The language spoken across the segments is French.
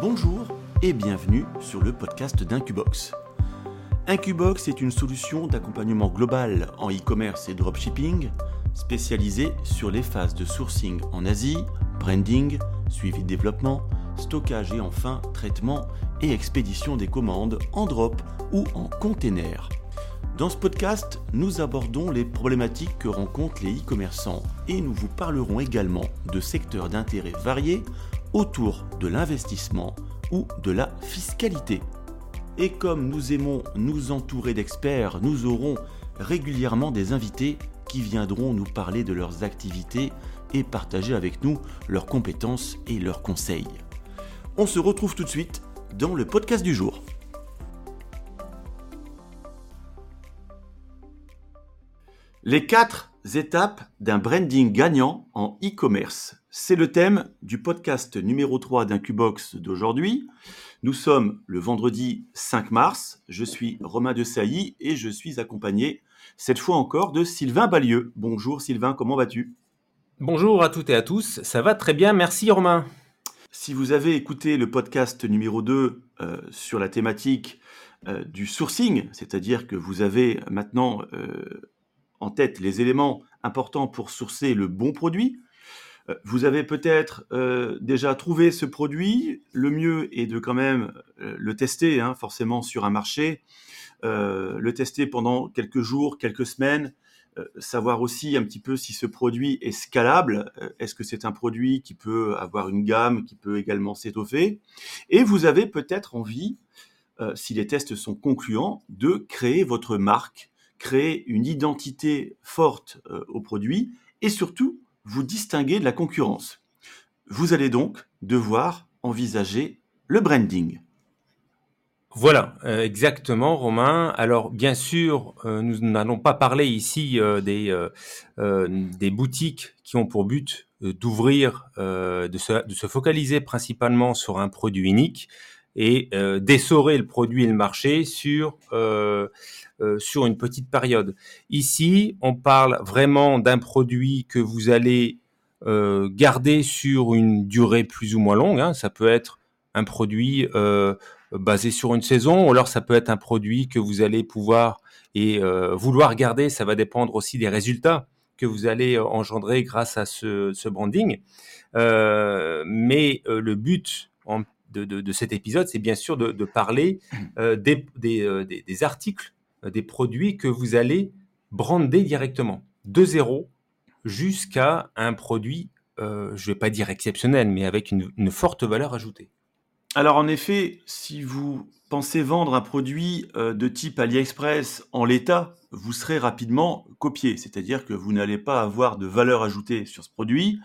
Bonjour et bienvenue sur le podcast d'Incubox. Incubox est une solution d'accompagnement global en e-commerce et dropshipping spécialisée sur les phases de sourcing en Asie, branding, suivi de développement, stockage et enfin traitement et expédition des commandes en drop ou en container. Dans ce podcast, nous abordons les problématiques que rencontrent les e-commerçants et nous vous parlerons également de secteurs d'intérêt variés autour de l'investissement ou de la fiscalité. Et comme nous aimons nous entourer d'experts, nous aurons régulièrement des invités qui viendront nous parler de leurs activités et partager avec nous leurs compétences et leurs conseils. On se retrouve tout de suite dans le podcast du jour. Les quatre étapes d'un branding gagnant en e-commerce. C'est le thème du podcast numéro 3 d'Incubox d'aujourd'hui. Nous sommes le vendredi 5 mars. Je suis Romain de Sailly et je suis accompagné cette fois encore de Sylvain Balieu. Bonjour Sylvain, comment vas-tu? Bonjour à toutes et à tous, ça va très bien, merci Romain. Si vous avez écouté le podcast numéro 2 euh, sur la thématique euh, du sourcing, c'est-à-dire que vous avez maintenant euh, en tête les éléments importants pour sourcer le bon produit. Euh, vous avez peut-être euh, déjà trouvé ce produit. Le mieux est de quand même euh, le tester, hein, forcément sur un marché, le tester pendant quelques jours, quelques semaines, savoir aussi un petit peu si ce produit est scalable. Est-ce que c'est un produit qui peut avoir une gamme, qui peut également s'étoffer? Et vous avez peut-être envie, si les tests sont concluants, de créer votre marque créer une identité forte euh, au produit et surtout vous distinguer de la concurrence. Vous allez donc devoir envisager le branding. Voilà, euh, exactement, Romain. Alors, bien sûr, euh, nous n'allons pas parler ici des, boutiques qui ont pour but d'ouvrir, de, se, focaliser principalement sur un produit unique et d'essorer le produit et le marché sur euh, sur une petite période. Ici, on parle vraiment d'un produit que vous allez euh, garder sur une durée plus ou moins longue. Hein. Ça peut être un produit euh, basé sur une saison, ou alors ça peut être un produit que vous allez pouvoir et vouloir garder. Ça va dépendre aussi des résultats que vous allez engendrer grâce à ce, branding. mais le but de, cet épisode, c'est bien sûr de, parler des, des, articles euh, des produits que vous allez brander directement, de zéro jusqu'à un produit, euh, je ne vais pas dire exceptionnel, mais avec une, forte valeur ajoutée. Alors en effet, si vous pensez vendre un produit euh, de type AliExpress en l'état, vous serez rapidement copié, c'est-à-dire que vous n'allez pas avoir de valeur ajoutée sur ce produit.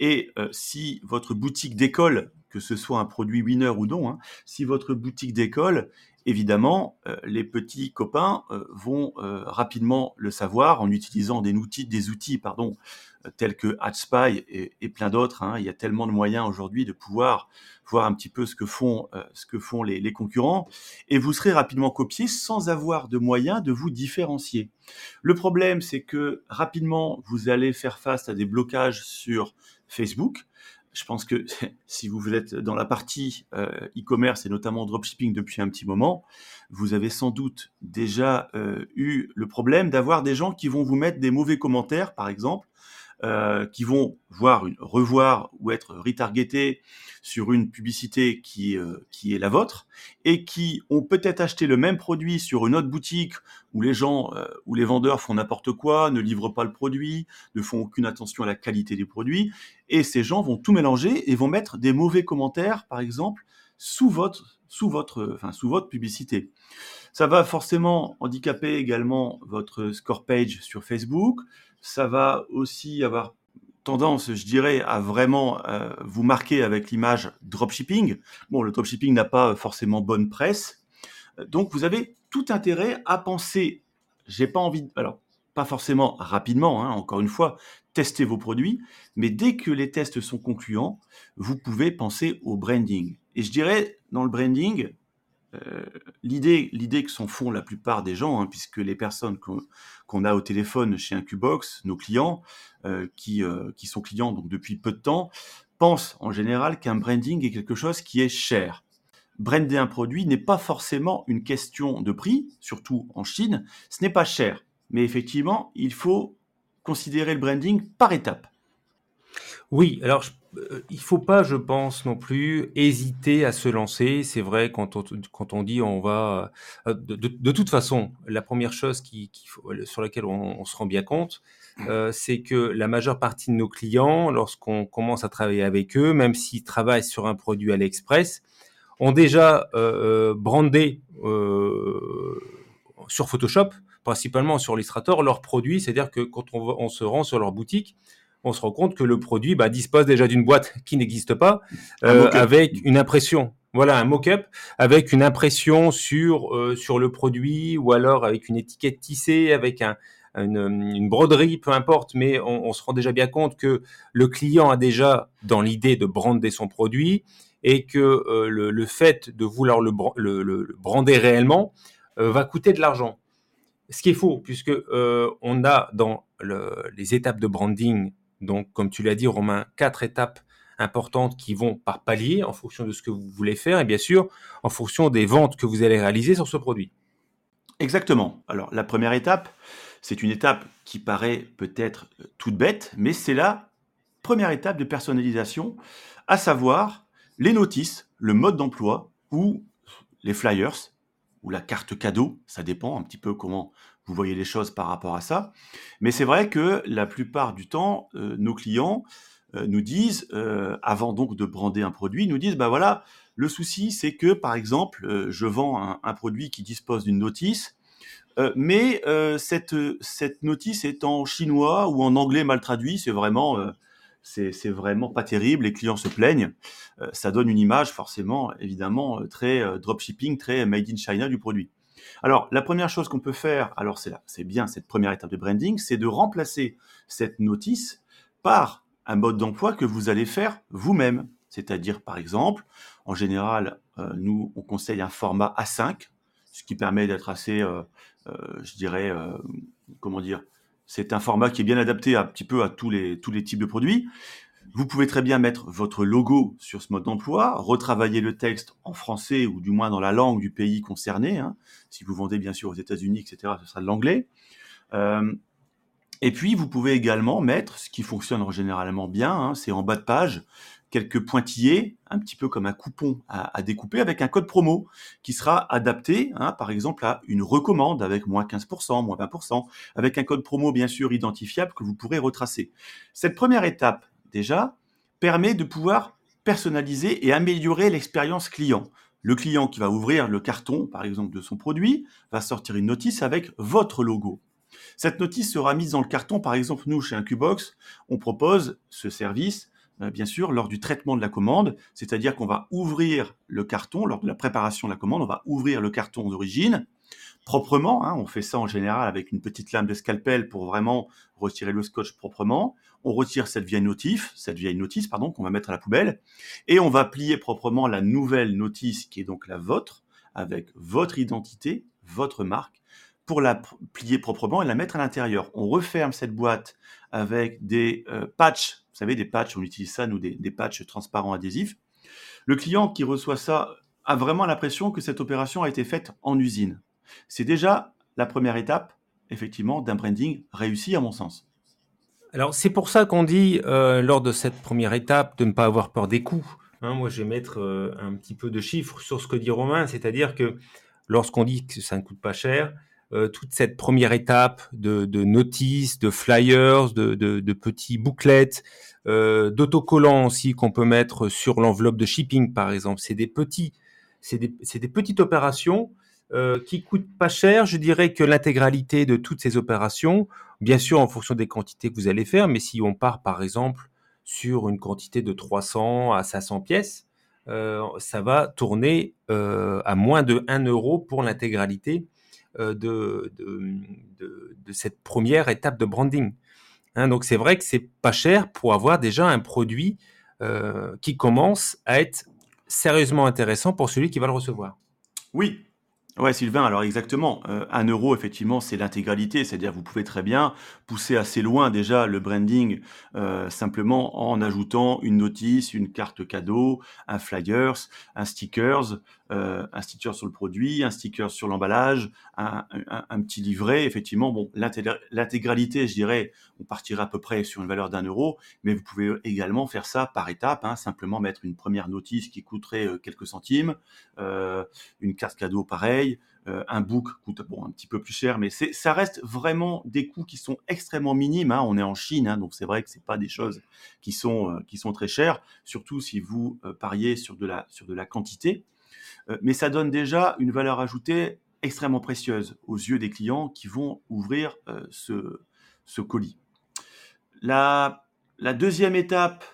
Et si votre boutique d'école, que ce soit un produit winner ou non, hein, si votre boutique d'école évidemment, euh, les petits copains euh, vont euh, rapidement le savoir en utilisant des outils, des outils pardon, tels que AdSpy et, plein d'autres. Hein. Il y a tellement de moyens aujourd'hui de pouvoir voir un petit peu ce que font, ce que font les, les, concurrents, et vous serez rapidement copié sans avoir de moyens de vous différencier. Le problème, c'est que rapidement, vous allez faire face à des blocages sur Facebook je pense que si vous êtes dans la partie euh, e-commerce et notamment dropshipping depuis un petit moment, vous avez sans doute déjà euh, eu le problème d'avoir des gens qui vont vous mettre des mauvais commentaires, par exemple, euh, qui vont voir une, revoir ou être retargetés sur une publicité qui, euh, qui est la vôtre et qui ont peut-être acheté le même produit sur une autre boutique où les gens, euh, les vendeurs font n'importe quoi, ne livrent pas le produit, ne font aucune attention à la qualité du produit et ces gens vont tout mélanger et vont mettre des mauvais commentaires, par exemple, sous votre, sous votre, enfin, sous votre publicité. Ça va forcément handicaper également votre score page sur Facebook. Ça va aussi avoir tendance, je dirais, à vraiment euh, vous marquer avec l'image dropshipping. Bon, le dropshipping n'a pas forcément bonne presse. Donc, vous avez tout intérêt à penser. J'ai pas envie, alors pas forcément rapidement, hein, encore une fois, tester vos produits, mais dès que les tests sont concluants, vous pouvez penser au branding. Et je dirais, dans le branding, euh, l'idée, l'idée que s'en font la plupart des gens, hein, puisque les personnes qu'on, a au téléphone chez Incubox, nos clients, euh, qui, euh, qui sont clients donc depuis peu de temps, pense en général qu'un branding est quelque chose qui est cher. Brander un produit n'est pas forcément une question de prix, surtout en Chine, ce n'est pas cher. Mais effectivement, il faut considérer le branding par étapes. Oui, alors euh, il faut pas, je pense non plus, hésiter à se lancer. C'est vrai quand on, quand on dit on va, euh, de, toute façon, la première chose sur laquelle on, se rend bien compte, euh, c'est que la majeure partie de nos clients, lorsqu'on commence à travailler avec eux, même s'ils travaillent sur un produit à l'express, ont déjà brandé sur Photoshop, principalement sur Illustrator, leurs produits. C'est-à-dire que quand on se rend sur leur boutique, on se rend compte que le produit bah, dispose déjà d'une boîte qui n'existe pas, euh, avec une impression. Voilà, un mock-up avec une impression sur euh, sur le produit ou alors avec une étiquette tissée, avec un, une, broderie, peu importe, mais on, se rend déjà bien compte que le client a déjà dans l'idée de brander son produit et que euh, le, fait de vouloir le, le, brander réellement va coûter de l'argent. Ce qui est faux, puisque on a dans les étapes de branding donc, comme tu l'as dit, Romain, quatre étapes importantes qui vont par palier en fonction de ce que vous voulez faire et bien sûr en fonction des ventes que vous allez réaliser sur ce produit. Exactement. Alors, la première étape, c'est une étape qui paraît peut-être euh, toute bête, mais c'est la première étape de personnalisation, à savoir les notices, le mode d'emploi ou les flyers ou la carte cadeau, ça dépend un petit peu comment vous voyez les choses par rapport à ça. Mais c'est vrai que la plupart du temps, euh, nos clients euh, nous disent, euh, avant donc de brander un produit, nous disent, bah voilà, le souci c'est que par exemple, je vends un, produit qui dispose d'une notice, mais cette, cette notice est en chinois ou en anglais mal traduit, c'est vraiment c'est vraiment pas terrible, les clients se plaignent. ça donne une image forcément, évidemment, très dropshipping, très made in China du produit. Alors, la première chose qu'on peut faire, alors c'est là, c'est bien cette première étape de branding, c'est de remplacer cette notice par un mode d'emploi que vous allez faire vous-même. C'est-à-dire, par exemple, en général, euh, nous, on conseille un format A5, ce qui permet d'être assez, euh, euh, je dirais, comment dire, c'est un format qui est bien adapté un petit peu à tous les, tous les types de produits. Vous pouvez très bien mettre votre logo sur ce mode d'emploi, retravailler le texte en français ou du moins dans la langue du pays concerné. Hein. Si vous vendez bien sûr aux États-Unis, etc., ce sera de l'anglais. Euh, et puis vous pouvez également mettre, ce qui fonctionne généralement bien, hein, c'est en bas de page, quelques pointillés, un petit peu comme un coupon à, découper, avec un code promo qui sera adapté, hein, par exemple, à une recommande avec moins 15%, moins 20%, avec un code promo bien sûr identifiable que vous pourrez retracer. Cette première étape déjà, permet de pouvoir personnaliser et améliorer l'expérience client. Le client qui va ouvrir le carton, par exemple, de son produit, va sortir une notice avec votre logo. Cette notice sera mise dans le carton, par exemple, nous, chez Incubox, on propose ce service, euh, bien sûr, lors du traitement de la commande, c'est-à-dire qu'on va ouvrir le carton, lors de la préparation de la commande, on va ouvrir le carton d'origine, proprement. Hein. on fait ça en général avec une petite lame de scalpel pour vraiment retirer le scotch proprement. On retire cette vieille notice, cette qu'on va mettre à la poubelle et on va plier proprement la nouvelle notice qui est donc la vôtre avec votre identité, votre marque pour la plier proprement et la mettre à l'intérieur. On referme cette boîte avec des euh, patchs, vous savez des patchs, on utilise ça nous des patchs transparents adhésifs. Le client qui reçoit ça a vraiment l'impression que cette opération a été faite en usine. C'est déjà la première étape, effectivement, d'un branding réussi à mon sens. Alors c'est pour ça qu'on dit euh, lors de cette première étape de ne pas avoir peur des coûts. Hein. moi je vais mettre euh, un petit peu de chiffres sur ce que dit Romain, c'est-à-dire que lorsqu'on dit que ça ne coûte pas cher, euh, toute cette première étape de, notices, de flyers, de, petits bouclettes, d'autocollants aussi qu'on peut mettre sur l'enveloppe de shipping par exemple, c'est des petits, c'est des petites opérations euh, qui coûte pas cher. Je dirais que l'intégralité de toutes ces opérations, bien sûr en fonction des quantités que vous allez faire, mais si on part par exemple sur une quantité de 300 à 500 pièces, euh, ça va tourner euh, à moins de 1 euro pour l'intégralité de, cette première étape de branding. Hein, donc c'est vrai que c'est pas cher pour avoir déjà un produit qui commence à être sérieusement intéressant pour celui qui va le recevoir. Oui, Ouais, Sylvain, alors exactement. Euh, un euro, effectivement, c'est l'intégralité, c'est-à-dire vous pouvez très bien pousser assez loin déjà le branding euh, simplement en ajoutant une notice, une carte cadeau, un flyers, un stickers, euh, un sticker sur le produit, un sticker sur l'emballage, un, petit livret. Effectivement, bon, l'intégralité, je dirais, on partirait à peu près sur une valeur d'un euro, mais vous pouvez également faire ça par étapes, hein, simplement mettre une première notice qui coûterait quelques centimes, une carte cadeau pareil euh, un book coûte bon, un petit peu plus cher, mais ça reste vraiment des coûts qui sont extrêmement minimes. Hein. On est en Chine, hein, donc c'est vrai que c'est pas des choses qui sont, euh, qui sont très chères, surtout si vous euh, pariez sur de la, sur de la quantité. Mais ça donne déjà une valeur ajoutée extrêmement précieuse aux yeux des clients qui vont ouvrir ce, ce colis. La, la deuxième étape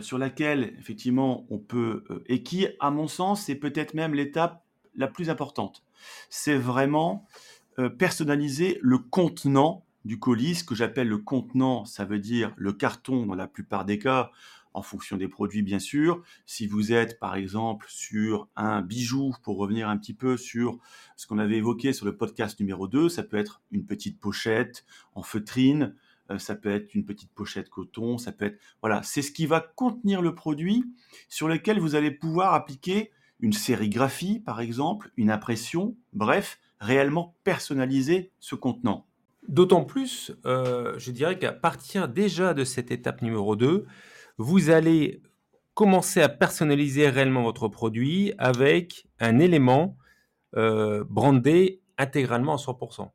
sur laquelle effectivement on peut, et qui à mon sens c'est peut-être même l'étape la plus importante, c'est vraiment euh, personnaliser le contenant du colis. Ce que j'appelle le contenant, ça veut dire le carton dans la plupart des cas, en fonction des produits bien sûr. Si vous êtes par exemple sur un bijou, pour revenir un petit peu sur ce qu'on avait évoqué sur le podcast numéro 2, ça peut être une petite pochette en feutrine, euh, ça peut être une petite pochette coton, ça peut être... Voilà, c'est ce qui va contenir le produit sur lequel vous allez pouvoir appliquer une sérigraphie, par exemple, une impression, bref, réellement personnaliser ce contenant. D'autant plus, euh, je dirais qu'à partir déjà de cette étape numéro 2, vous allez commencer à personnaliser réellement votre produit avec un élément euh, brandé intégralement à 100%.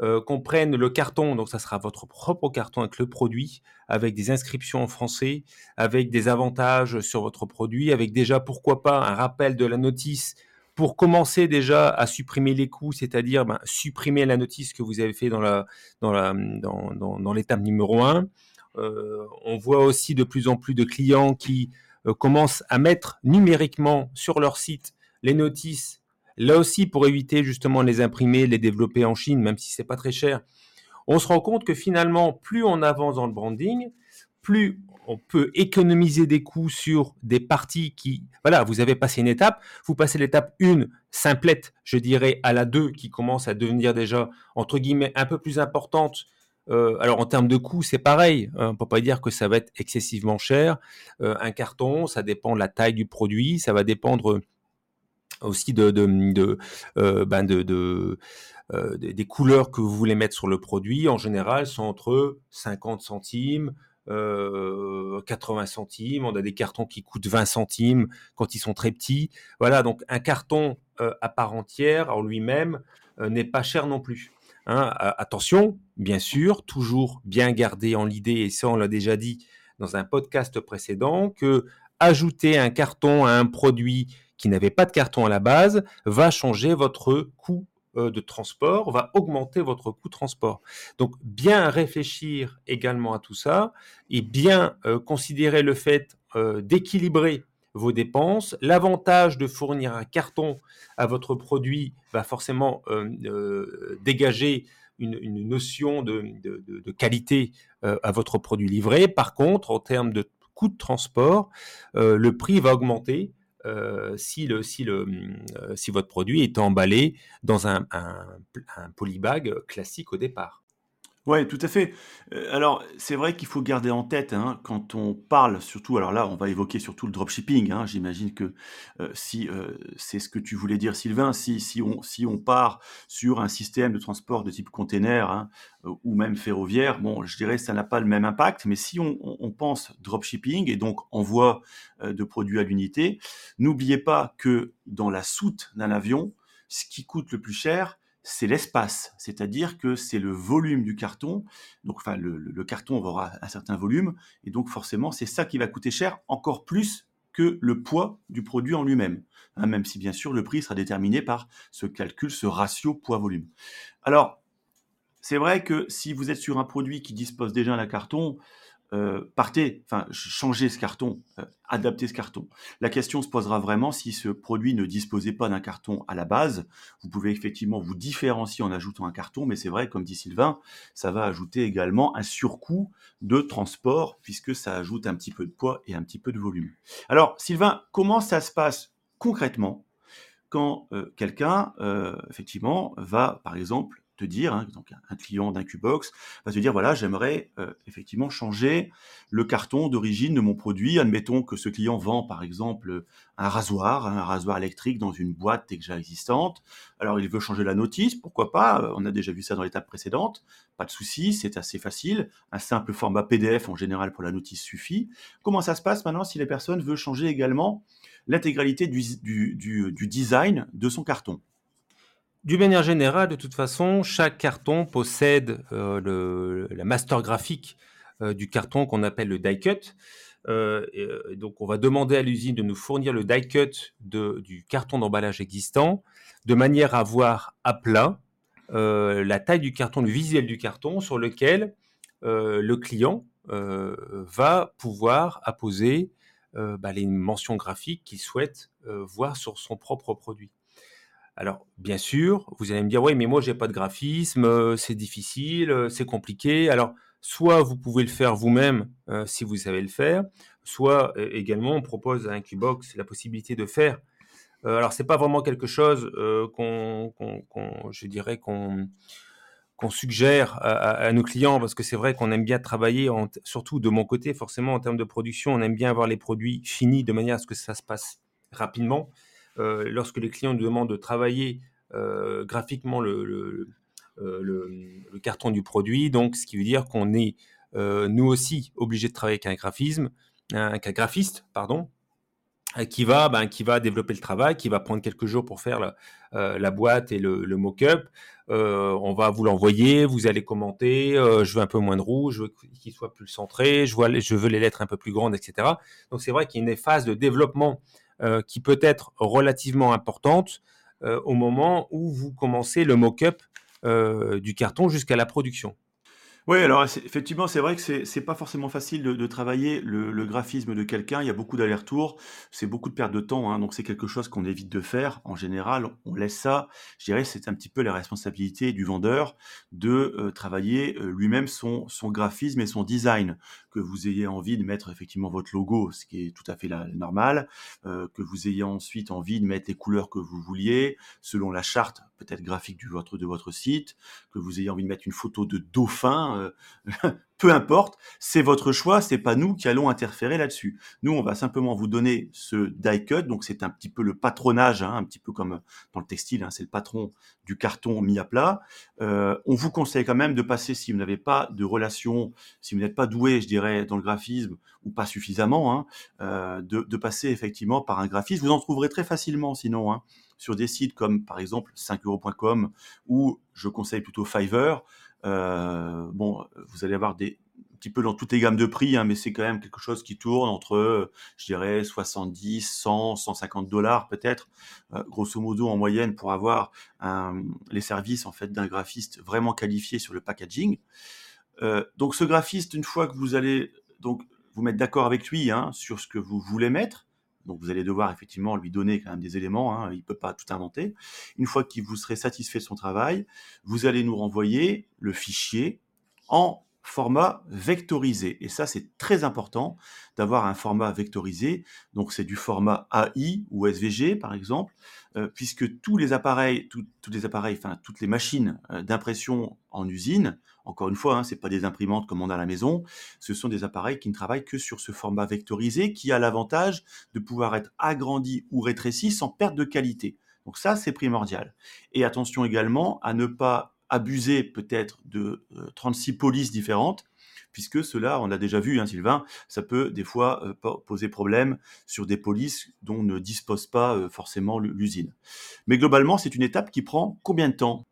Euh, qu'on prenne le carton, donc ça sera votre propre carton avec le produit, avec des inscriptions en français, avec des avantages sur votre produit, avec déjà pourquoi pas un rappel de la notice pour commencer déjà à supprimer les coûts, c'est-à-dire ben, supprimer la notice que vous avez fait dans l'étape numéro 1. Euh, on voit aussi de plus en plus de clients qui euh, commencent à mettre numériquement sur leur site les notices Là aussi, pour éviter justement les imprimer, les développer en Chine, même si c'est pas très cher, on se rend compte que finalement, plus on avance dans le branding, plus on peut économiser des coûts sur des parties qui, voilà, vous avez passé une étape, vous passez l'étape 1, simplette, je dirais, à la 2, qui commence à devenir déjà, entre guillemets, un peu plus importante. Euh, alors en termes de coûts, c'est pareil. On peut pas dire que ça va être excessivement cher. Euh, un carton, ça dépend de la taille du produit, ça va dépendre aussi euh, ben de, euh, des couleurs que vous voulez mettre sur le produit. En général, sont entre 50 centimes, 80 euh, centimes. On a des cartons qui coûtent 20 centimes quand ils sont très petits. Voilà, donc un carton à part entière en lui-même n'est pas cher non plus. Hein. attention, bien sûr, toujours bien garder en l'idée, et ça on l'a déjà dit dans un podcast précédent, que ajouter un carton à un produit qui n'avait pas de carton à la base va changer votre coût euh, de transport, va augmenter votre coût de transport. Donc bien réfléchir également à tout ça et bien euh, considérer le fait euh, d'équilibrer vos dépenses. L'avantage de fournir un carton à votre produit va forcément dégager une, notion de, qualité à votre produit livré. Par contre, en termes de coût de transport, le prix va augmenter euh, si, euh, votre produit est emballé dans un polybag classique au départ. Ouais, tout à fait. Euh, alors, c'est vrai qu'il faut garder en tête, hein, quand on parle surtout alors là, on va évoquer surtout le dropshipping, hein. J'imagine que, euh, si, euh, c'est ce que tu voulais dire Sylvain, si si on part sur un système de transport de type container, hein, ou même ferroviaire, bon, je dirais ça n'a pas le même impact. Mais si on pense dropshipping et donc envoi, de produits à l'unité, n'oubliez pas que dans la soute d'un avion, ce qui coûte le plus cher, c'est l'espace, c'est-à-dire que c'est le volume du carton. Donc, enfin, le, carton aura un certain volume, et donc forcément, c'est ça qui va coûter cher, encore plus que le poids du produit en lui-même. Hein, même si bien sûr le prix sera déterminé par ce calcul, ce ratio poids-volume. Alors, c'est vrai que si vous êtes sur un produit qui dispose déjà d'un carton, euh, partez, enfin, changez ce carton, euh, adaptez ce carton. La question se posera vraiment si ce produit ne disposait pas d'un carton à la base. Vous pouvez effectivement vous différencier en ajoutant un carton, mais c'est vrai, comme dit Sylvain, ça va ajouter également un surcoût de transport puisque ça ajoute un petit peu de poids et un petit peu de volume. Alors, Sylvain, comment ça se passe concrètement quand quelqu'un, effectivement, va, par exemple, te dire, hein, donc un client d'un Qbox va te dire voilà, j'aimerais euh, effectivement changer le carton d'origine de mon produit. Admettons que ce client vend par exemple un rasoir, hein, un rasoir électrique dans une boîte déjà existante. Alors il veut changer la notice, pourquoi pas? Euh, On a déjà vu ça dans l'étape précédente. Pas de souci, c'est assez facile. Un simple format PDF en général pour la notice suffit. Comment ça se passe maintenant si la personne veut changer également l'intégralité du design de son carton? D'une manière générale, de toute façon, chaque carton possède euh, la master graphique euh, du carton qu'on appelle le die cut. Euh, donc, on va demander à l'usine de nous fournir le die cut du carton d'emballage existant, de manière à voir à plat la taille du carton, le visuel du carton sur lequel le client va pouvoir apposer bah, les mentions graphiques qu'il souhaite voir sur son propre produit. Alors, bien sûr, vous allez me dire, oui, mais moi, j'ai pas de graphisme, euh, c'est difficile, euh, c'est compliqué. Alors, soit vous pouvez le faire vous-même euh, si vous savez le faire, soit également, on propose à Incubox la possibilité de faire. alors, c'est pas vraiment quelque chose je qu'on suggère à, nos clients parce que c'est vrai qu'on aime bien travailler, surtout de mon côté, forcément en termes de production, on aime bien avoir les produits finis de manière à ce que ça se passe rapidement. Euh, lorsque les clients nous demandent de travailler euh, graphiquement euh, le, carton du produit, donc ce qui veut dire qu'on est nous aussi obligés de travailler avec un graphisme, un, graphiste, pardon, qui va, ben, qui va développer le travail, qui va prendre quelques jours pour faire la, boîte et le, mock-up. on va vous l'envoyer, vous allez commenter. je veux un peu moins de rouge, je veux qu'il soit plus centré, je veux les lettres un peu plus grandes, etc. Donc c'est vrai qu'il y a une phase de développement euh, qui peut être relativement importante euh, au moment où vous commencez le mock-up euh, du carton jusqu'à la production. Oui, alors effectivement, c'est vrai que c'est pas forcément facile de, travailler le, graphisme de quelqu'un. Il y a beaucoup d'allers-retours, c'est beaucoup de perte de temps, hein, donc c'est quelque chose qu'on évite de faire. En général, on laisse ça. Je dirais, c'est un petit peu la responsabilité du vendeur de travailler lui-même son graphisme et son design. Que vous ayez envie de mettre effectivement votre logo, ce qui est tout à fait la, normal, euh, que vous ayez ensuite envie de mettre les couleurs que vous vouliez selon la charte peut-être graphique de votre site, que vous ayez envie de mettre une photo de dauphin euh, peu importe, c'est votre choix, c'est pas nous qui allons interférer là-dessus. Nous, on va simplement vous donner ce die cut, donc c'est un petit peu le patronage, hein, un petit peu comme dans le textile, hein, c'est le patron du carton mis à plat. Euh, on vous conseille quand même de passer, si vous n'avez pas de relation, si vous n'êtes pas doué, je dirais, dans le graphisme ou pas suffisamment, hein, euh, de, passer effectivement par un graphiste. Vous en trouverez très facilement, sinon. sur des sites comme par exemple 5euros.com ou je conseille plutôt Fiverr, bon, vous allez avoir des un petit peu dans toutes les gammes de prix, hein, mais c'est quand même quelque chose qui tourne entre, je dirais, 70, 100, 150 dollars peut-être, euh, grosso modo en moyenne pour avoir les services en fait d'un graphiste vraiment qualifié sur le packaging. Euh, donc ce graphiste, une fois que vous allez donc vous mettre d'accord avec lui hein, sur ce que vous voulez mettre, donc vous allez devoir effectivement lui donner quand même des éléments, hein, il ne peut pas tout inventer. Une fois qu'il vous serez satisfait de son travail, vous allez nous renvoyer le fichier en format vectorisé. Et ça, c'est très important d'avoir un format vectorisé. Donc, c'est du format AI ou SVG, par exemple, euh, puisque tous les appareils, tous les appareils, enfin, toutes les machines euh, d'impression en usine, encore une fois, hein, c'est pas des imprimantes comme on a à la maison, ce sont des appareils qui ne travaillent que sur ce format vectorisé qui a l'avantage de pouvoir être agrandi ou rétréci sans perte de qualité. Donc ça, c'est primordial. Et attention également à ne pas abuser peut-être de 36 euh, polices différentes, puisque cela, on l'a déjà vu, hein, Sylvain, ça peut des fois euh, poser problème sur des polices dont ne dispose pas euh, forcément l'usine. Mais globalement, c'est une étape qui prend combien de temps?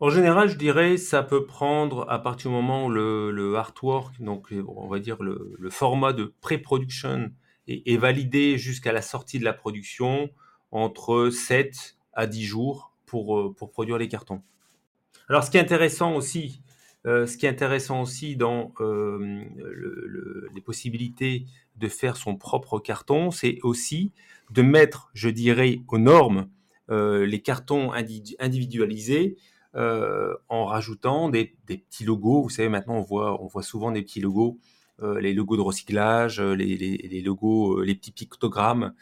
En général, je dirais, ça peut prendre à partir du moment où le, artwork, donc on va dire le, format de pré-production est, validé jusqu'à la sortie de la production, entre 7 à 10 jours pour, pour produire les cartons. Alors, ce qui est intéressant aussi, euh, dans euh, les possibilités de faire son propre carton, c'est aussi de mettre, je dirais, aux normes euh, les cartons individualisés en rajoutant des, petits logos. Vous savez, maintenant, on voit souvent des petits logos les logos de recyclage, les, logos, les petits pictogrammes,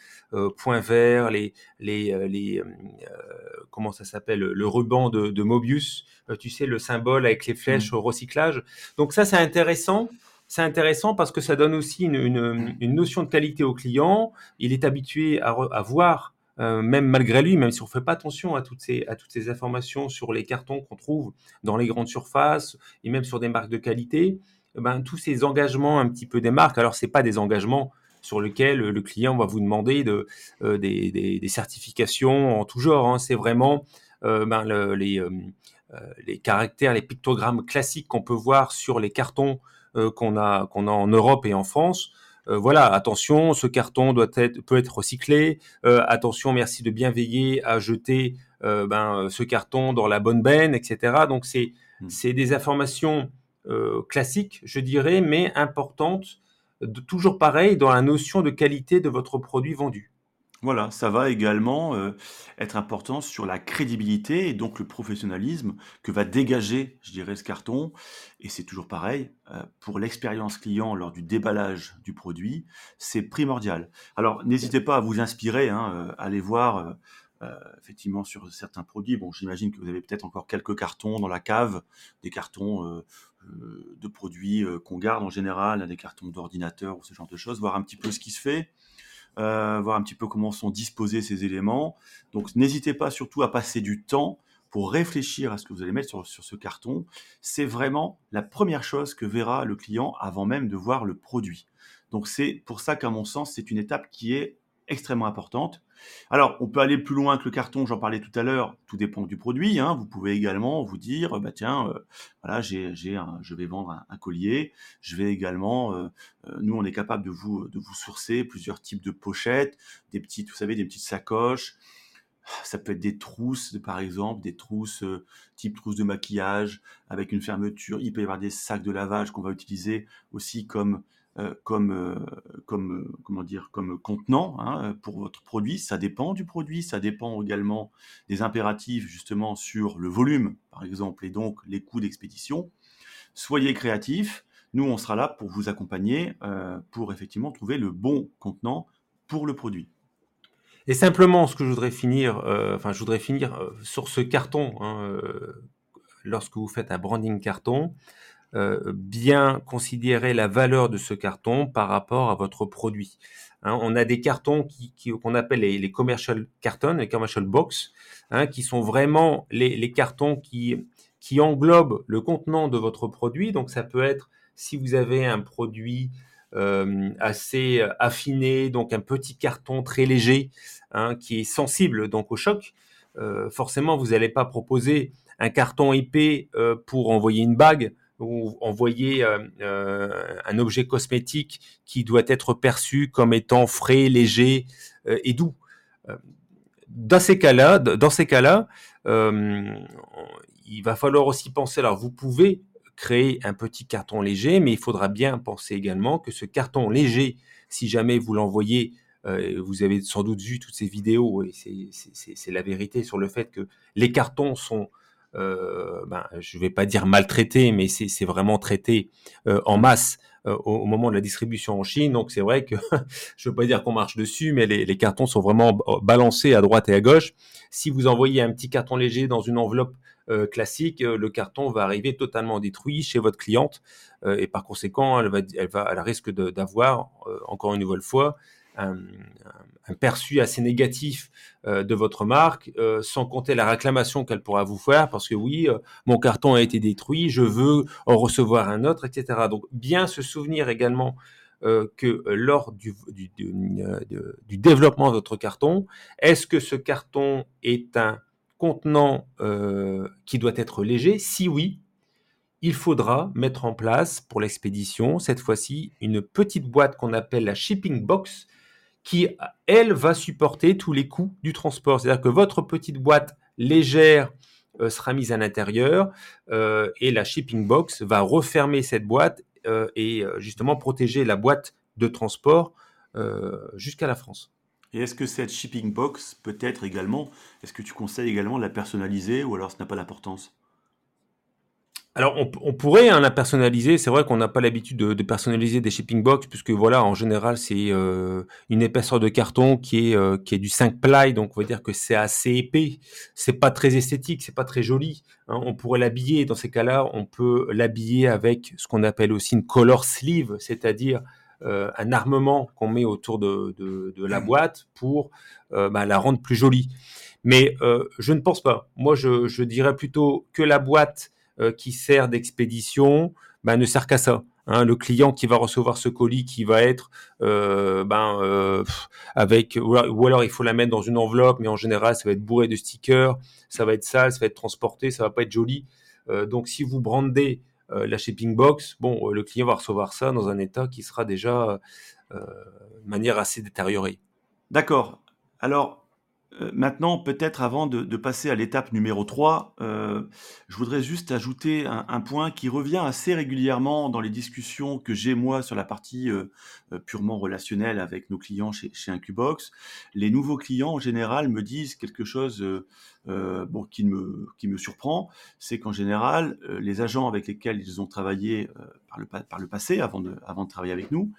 points verts, les, les, les comment ça s'appelle, le ruban de, de Mobius, tu sais, le symbole avec les flèches mmh. au recyclage. Donc ça, c'est intéressant c'est intéressant parce que ça donne aussi une, notion de qualité au client. Il est habitué à, voir, euh, même malgré lui, même si on ne fait pas attention à toutes, ces, à toutes ces informations sur les cartons qu'on trouve dans les grandes surfaces et même sur des marques de qualité, ben, tous ces engagements un petit peu des marques, alors ce pas des engagements sur lesquels le client va vous demander de, euh, des, certifications en tout genre. Hein. C'est vraiment euh, ben, les, les caractères, les pictogrammes classiques qu'on peut voir sur les cartons euh, qu'on a, qu'on a en Europe et en France. Euh, voilà, attention, ce carton doit être, peut être recyclé. Euh, attention, merci de bien veiller à jeter ben, ce carton dans la bonne benne, etc. Donc c'est c'est des informations classiques, je dirais, mais importantes, de, toujours pareil dans la notion de qualité de votre produit vendu. Voilà, ça va également euh, être important sur la crédibilité et donc le professionnalisme que va dégager, je dirais, ce carton. Et c'est toujours pareil, euh, pour l'expérience client lors du déballage du produit, c'est primordial. Alors, n'hésitez pas à vous inspirer, hein, euh, allez voir effectivement sur certains produits. Bon, j'imagine que vous avez peut-être encore quelques cartons dans la cave, des cartons de produits qu'on garde en général, des cartons d'ordinateur ou ce genre de choses, voir un petit peu ce qui se fait. Euh, voir un petit peu comment sont disposés ces éléments. Donc n'hésitez pas surtout à passer du temps pour réfléchir à ce que vous allez mettre sur, sur ce carton. C'est vraiment la première chose que verra le client avant même de voir le produit. Donc c'est pour ça qu'à mon sens, c'est une étape qui est extrêmement importante. Alors, on peut aller plus loin que le carton, j'en parlais tout à l'heure, tout dépend du produit. Hein. Vous pouvez également vous dire, bah tiens, euh, voilà, j'ai, je vais vendre un, collier. Je vais également, euh, euh, nous, on est capable de vous, de vous sourcer plusieurs types de pochettes, des petites, vous savez, des petites sacoches. Ça peut être des trousses, par exemple, des trousses type trousse de maquillage avec une fermeture. Il peut y avoir des sacs de lavage qu'on va utiliser aussi comme comme, euh, comme, euh, comment dire, comme contenant hein, pour votre produit. Ça dépend du produit, ça dépend également des impératifs justement sur le volume, par exemple, et donc les coûts d'expédition. Soyez créatifs. Nous, on sera là pour vous accompagner pour effectivement trouver le bon contenant pour le produit. Et simplement, ce que je voudrais finir, enfin, je voudrais finir sur ce carton. Hein, lorsque vous faites un branding carton, euh, bien considérer la valeur de ce carton par rapport à votre produit. Hein, on a des cartons qu'on appelle les, commercial cartons, les commercial box, hein, qui sont vraiment les, cartons qui, qui englobent le contenant de votre produit. Donc ça peut être si vous avez un produit euh, assez affiné, donc un petit carton très léger hein, qui est sensible donc au choc. Euh, forcément, vous n'allez pas proposer un carton épais pour envoyer une bague ou envoyer euh, euh, un objet cosmétique qui doit être perçu comme étant frais, léger euh, et doux. Dans ces cas-là, il va falloir aussi penser. Alors, vous pouvez créer un petit carton léger, mais il faudra bien penser également que ce carton léger, si jamais vous l'envoyez vous avez sans doute vu toutes ces vidéos, et c'est la vérité sur le fait que les cartons sont euh, ben, je vais pas dire maltraité, mais c'est vraiment traité euh, en masse euh, au, moment de la distribution en Chine. Donc c'est vrai que je veux pas dire qu'on marche dessus, mais les, les, cartons sont vraiment balancés à droite et à gauche. Si vous envoyez un petit carton léger dans une enveloppe classique, le carton va arriver totalement détruit chez votre cliente et par conséquent, elle va, elle va, elle risque d'avoir encore une nouvelle fois un, perçu assez négatif euh, de votre marque, euh, sans compter la réclamation qu'elle pourra vous faire, parce que oui, euh, mon carton a été détruit, je veux en recevoir un autre, etc. Donc bien se souvenir également que lors du, développement de votre carton, est-ce que ce carton est un contenant qui doit être léger? Si oui, il faudra mettre en place pour l'expédition, cette fois-ci, une petite boîte qu'on appelle la shipping box, qui, elle, va supporter tous les coûts du transport. C'est-à-dire que votre petite boîte légère euh, sera mise à l'intérieur euh, et la shipping box va refermer cette boîte euh, et justement protéger la boîte de transport jusqu'à la France. Et est-ce que cette shipping box peut être également, est-ce que tu conseilles également de la personnaliser ou alors ce n'a pas d'importance? Alors, on, pourrait hein, la personnaliser. C'est vrai qu'on n'a pas l'habitude de, personnaliser des shipping box, puisque voilà, en général, c'est euh, une épaisseur de carton qui est euh, qui est du 5 ply, donc on va dire que c'est assez épais. C'est pas très esthétique, c'est pas très joli. Hein. On pourrait l'habiller. Dans ces cas-là, on peut l'habiller avec ce qu'on appelle aussi une color sleeve, c'est-à-dire euh, un armement qu'on met autour de, de, la boîte pour bah, la rendre plus jolie. Mais je ne pense pas. Moi, je, je dirais plutôt que la boîte euh, qui sert d'expédition ben, ne sert qu'à ça. Hein, le client qui va recevoir ce colis qui va être euh, ben euh, avec ou alors, il faut la mettre dans une enveloppe mais en général ça va être bourré de stickers ça va être sale ça va être transporté ça va pas être joli. Donc si vous brandez la shipping box bon le client va recevoir ça dans un état qui sera déjà de manière assez détériorée. D'accord. Alors maintenant, peut-être avant de, passer à l'étape numéro 3, euh, je voudrais juste ajouter un, point qui revient assez régulièrement dans les discussions que j'ai moi sur la partie euh, purement relationnelle avec nos clients chez, chez Incubox. Les nouveaux clients en général me disent quelque chose euh, bon, qui me, qui me surprend, c'est qu'en général, euh, les agents avec lesquels ils ont travaillé euh, par, le, par le passé, avant de, avant de travailler avec nous,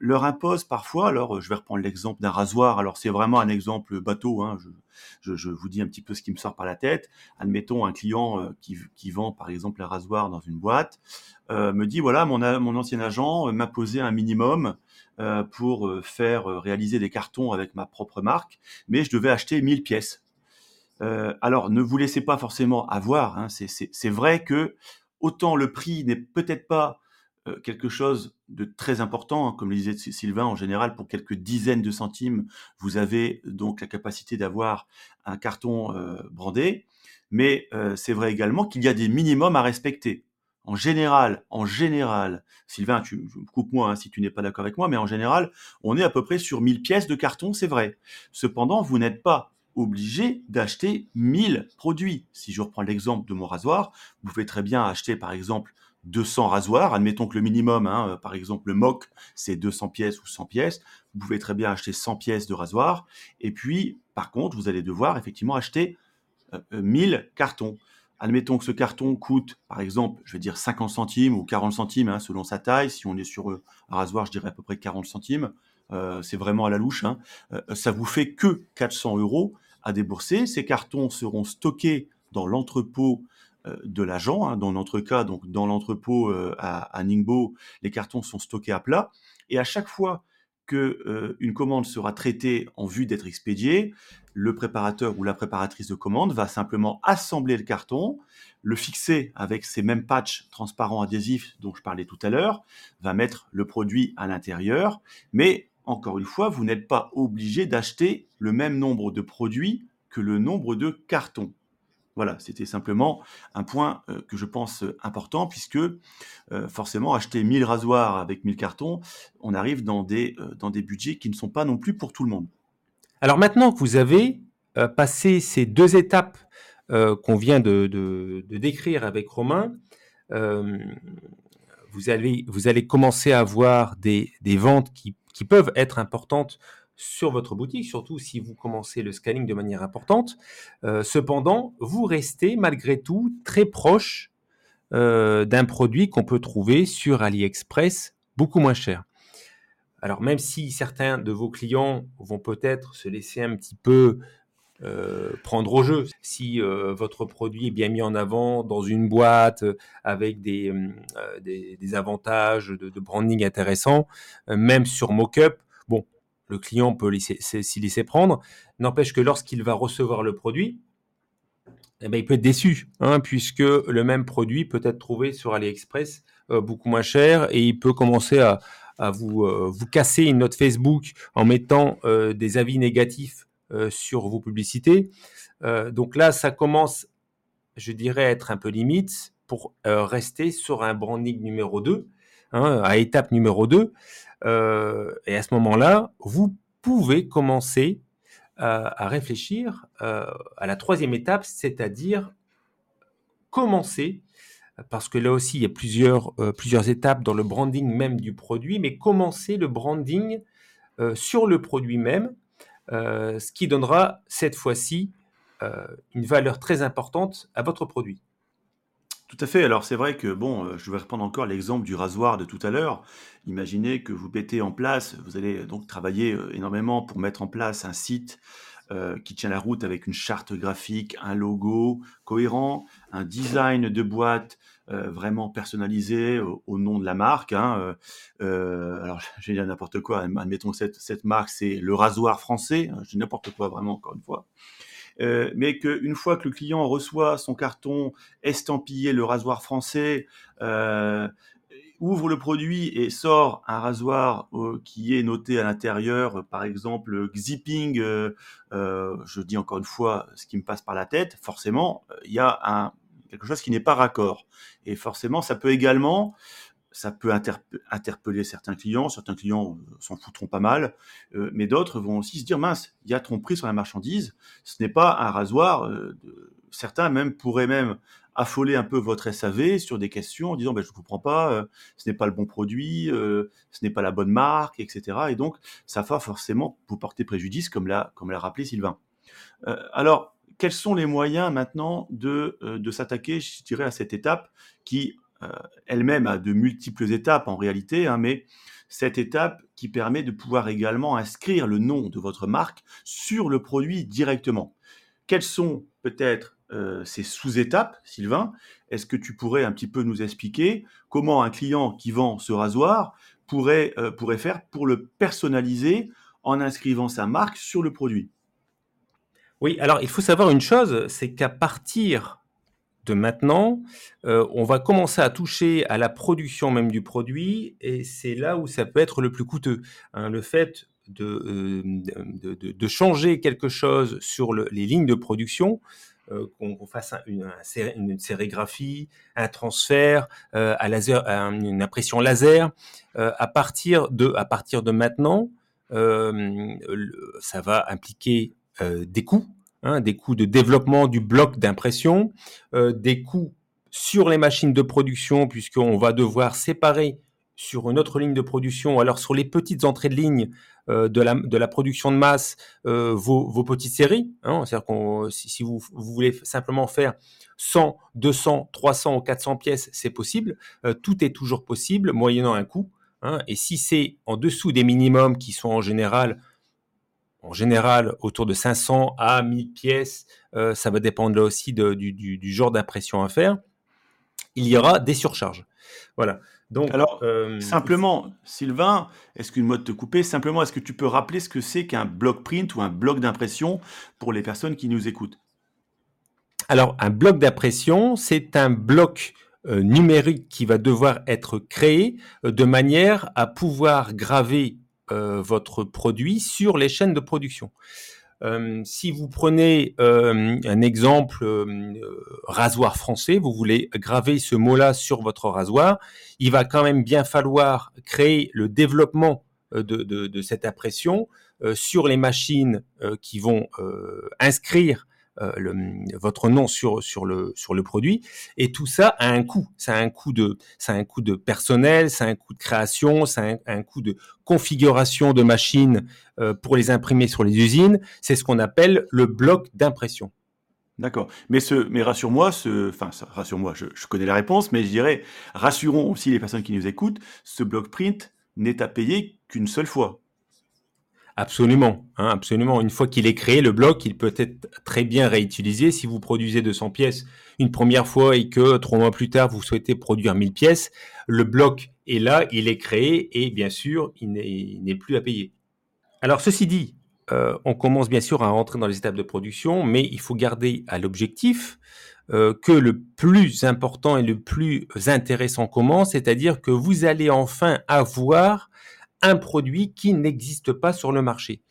leur imposent parfois, alors je vais reprendre l'exemple d'un rasoir, alors c'est vraiment un exemple bateau, hein, je, je, vous dis un petit peu ce qui me sort par la tête. Admettons un client qui, qui vend par exemple un rasoir dans une boîte, me dit voilà, mon, mon ancien agent m'a posé un minimum pour faire réaliser des cartons avec ma propre marque, mais je devais acheter 1000 pièces. Euh, alors, ne vous laissez pas forcément avoir. Hein, c'est vrai que autant le prix n'est peut-être pas euh, quelque chose de très important, hein, comme le disait Sylvain, en général, pour quelques dizaines de centimes, vous avez donc la capacité d'avoir un carton euh, brandé. Mais c'est vrai également qu'il y a des minimums à respecter. En général, en général, Sylvain, tu coupe-moi hein, si tu n'es pas d'accord avec moi, mais en général, on est à peu près sur 1000 pièces de carton, c'est vrai. Cependant, vous n'êtes pas obligé d'acheter 1000 produits. Si je reprends l'exemple de mon rasoir, vous pouvez très bien acheter par exemple 200 rasoirs. Admettons que le minimum, hein, euh, par exemple le MOC, c'est 200 pièces ou 100 pièces. Vous pouvez très bien acheter 100 pièces de rasoir. Et puis, par contre, vous allez devoir effectivement acheter 1000 euh, cartons. Admettons que ce carton coûte, par exemple, je vais dire 50 centimes ou 40 centimes hein, selon sa taille. Si on est sur euh, un rasoir, je dirais à peu près 40 centimes. Euh, c'est vraiment à la louche, hein. euh, ça vous fait que 400 euros à débourser. Ces cartons seront stockés dans l'entrepôt euh, de l'agent. Hein. Dans notre cas, donc dans l'entrepôt à, Ningbo, les cartons sont stockés à plat. Et à chaque fois que une commande sera traitée en vue d'être expédiée, le préparateur ou la préparatrice de commande va simplement assembler le carton, le fixer avec ces mêmes patchs transparents adhésifs dont je parlais tout à l'heure, va mettre le produit à l'intérieur, mais encore une fois, vous n'êtes pas obligé d'acheter le même nombre de produits que le nombre de cartons. Voilà, c'était simplement un point euh, que je pense euh, important puisque euh, forcément acheter 1000 rasoirs avec 1000 cartons, on arrive dans des, dans des budgets qui ne sont pas non plus pour tout le monde. Alors maintenant que vous avez passé ces deux étapes qu'on vient de, décrire avec Romain, vous, allez, commencer à avoir des ventes qui qui peuvent être importantes sur votre boutique, surtout si vous commencez le scanning de manière importante. Euh, cependant, vous restez malgré tout très proche euh, d'un produit qu'on peut trouver sur AliExpress beaucoup moins cher. Alors même si certains de vos clients vont peut-être se laisser un petit peu euh, prendre au jeu. Si euh, votre produit est bien mis en avant dans une boîte euh, avec des, des, avantages de, branding intéressants, même sur Mockup, bon, le client peut s'y laisser prendre. N'empêche que lorsqu'il va recevoir le produit, eh ben, il peut être déçu, hein, puisque le même produit peut être trouvé sur AliExpress beaucoup moins cher et il peut commencer à, vous, casser une note Facebook en mettant des avis négatifs sur vos publicités. Euh, donc là, ça commence, je dirais, à être un peu limite pour euh, rester sur un branding numéro 2, hein, à étape numéro 2. et à ce moment-là, vous pouvez commencer à réfléchir à la troisième étape, c'est-à-dire commencer parce que là aussi, il y a plusieurs étapes dans le branding même du produit, mais commencer le branding sur le produit même euh, ce qui donnera cette fois-ci euh, une valeur très importante à votre produit. Tout à fait. Alors c'est vrai que bon, euh, je vais reprendre encore l'exemple du rasoir de tout à l'heure. Imaginez que vous mettez en place, vous allez donc travailler énormément pour mettre en place un site qui tient la route avec une charte graphique, un logo cohérent, un design de boîte vraiment personnalisé au, nom de la marque. Hein. alors j'ai dit n'importe quoi. Admettons que cette, marque c'est le rasoir français. Je dis n'importe quoi vraiment encore une fois. Euh, mais qu'une fois que le client reçoit son carton estampillé le rasoir français, euh, ouvre le produit et sort un rasoir euh, qui est noté à l'intérieur, par exemple Xipping, je dis encore une fois ce qui me passe par la tête, forcément, il y a un, quelque chose qui n'est pas raccord. Et forcément, ça peut également ça peut interpeller certains clients. Certains clients euh, s'en foutront pas mal, euh, mais d'autres vont aussi se dire mince, il y a tromperie sur la marchandise. Ce n'est pas un rasoir. Euh, certains même pourraient même affoler un peu votre SAV sur des questions en disant ben, je ne comprends pas, ce n'est pas le bon produit, ce n'est pas la bonne marque, etc. Et donc ça va forcément vous porter préjudice, comme l'a comme l'a rappelé Sylvain. alors quels sont les moyens maintenant de, de s'attaquer, je dirais, à cette étape qui euh, elle-même a de multiples étapes en réalité, hein, mais cette étape qui permet de pouvoir également inscrire le nom de votre marque sur le produit directement. Quelles sont peut-être euh, ces sous-étapes, Sylvain? Est-ce que tu pourrais un petit peu nous expliquer comment un client qui vend ce rasoir euh, pourrait faire pour le personnaliser en inscrivant sa marque sur le produit? Oui, alors il faut savoir une chose, c'est qu'à partir de maintenant, euh, on va commencer à toucher à la production même du produit et c'est là où ça peut être le plus coûteux. Hein. le fait euh, de, de, changer quelque chose sur les lignes de production, euh, qu'on fasse une, sérigraphie, un transfert, à laser, une impression laser, à, partir de, à partir de maintenant, ça va impliquer des coûts Hein, des coûts de développement du bloc d'impression, euh, des coûts sur les machines de production, puisqu'on va devoir séparer sur une autre ligne de production, alors sur les petites entrées de ligne euh, de, la, de la production de masse, euh, vos, vos, petites séries. Hein, C'est-à-dire si, si vous, vous, voulez simplement faire 100, 200, 300 ou 400 pièces, c'est possible. tout est toujours possible, moyennant un coût. Hein, et si c'est en dessous des minimums qui sont en général en général autour de 500 à 1000 pièces. Euh, ça va dépendre là aussi du, genre d'impression à faire. Il y aura des surcharges. Voilà. Donc, Alors, euh, simplement, Sylvain, est-ce qu'une mode te couper? Simplement, est-ce que tu peux rappeler ce que c'est qu'un bloc print ou un bloc d'impression pour les personnes qui nous écoutent? Alors, un bloc d'impression, c'est un bloc euh, numérique qui va devoir être créé de manière à pouvoir graver votre produit sur les chaînes de production. Euh, si vous prenez euh, un exemple rasoir français, vous voulez graver ce mot-là sur votre rasoir, il va quand même bien falloir créer le développement de, cette impression sur les machines qui vont inscrire euh, le, votre nom sur le produit et tout ça a un coût ça a un coût de personnel ça a un coût de création ça a un, coût de configuration de machines euh, pour les imprimer sur les usines c'est ce qu'on appelle le bloc d'impression D'accord. Mais rassure-moi, enfin, rassure-moi, je, je, connais la réponse, mais je dirais, rassurons aussi les personnes qui nous écoutent, ce bloc print n'est à payer qu'une seule fois. Absolument, hein, absolument. Une fois qu'il est créé, le bloc, il peut être très bien réutilisé. Si vous produisez 200 pièces une première fois et que trois mois plus tard, vous souhaitez produire 1000 pièces, le bloc est là, il est créé et bien sûr, il n'est plus à payer. Alors, ceci dit, euh, on commence bien sûr à rentrer dans les étapes de production, mais il faut garder à l'objectif euh, que le plus important et le plus intéressant commence, c'est-à-dire que vous allez enfin avoir un produit qui n'existe pas sur le marché.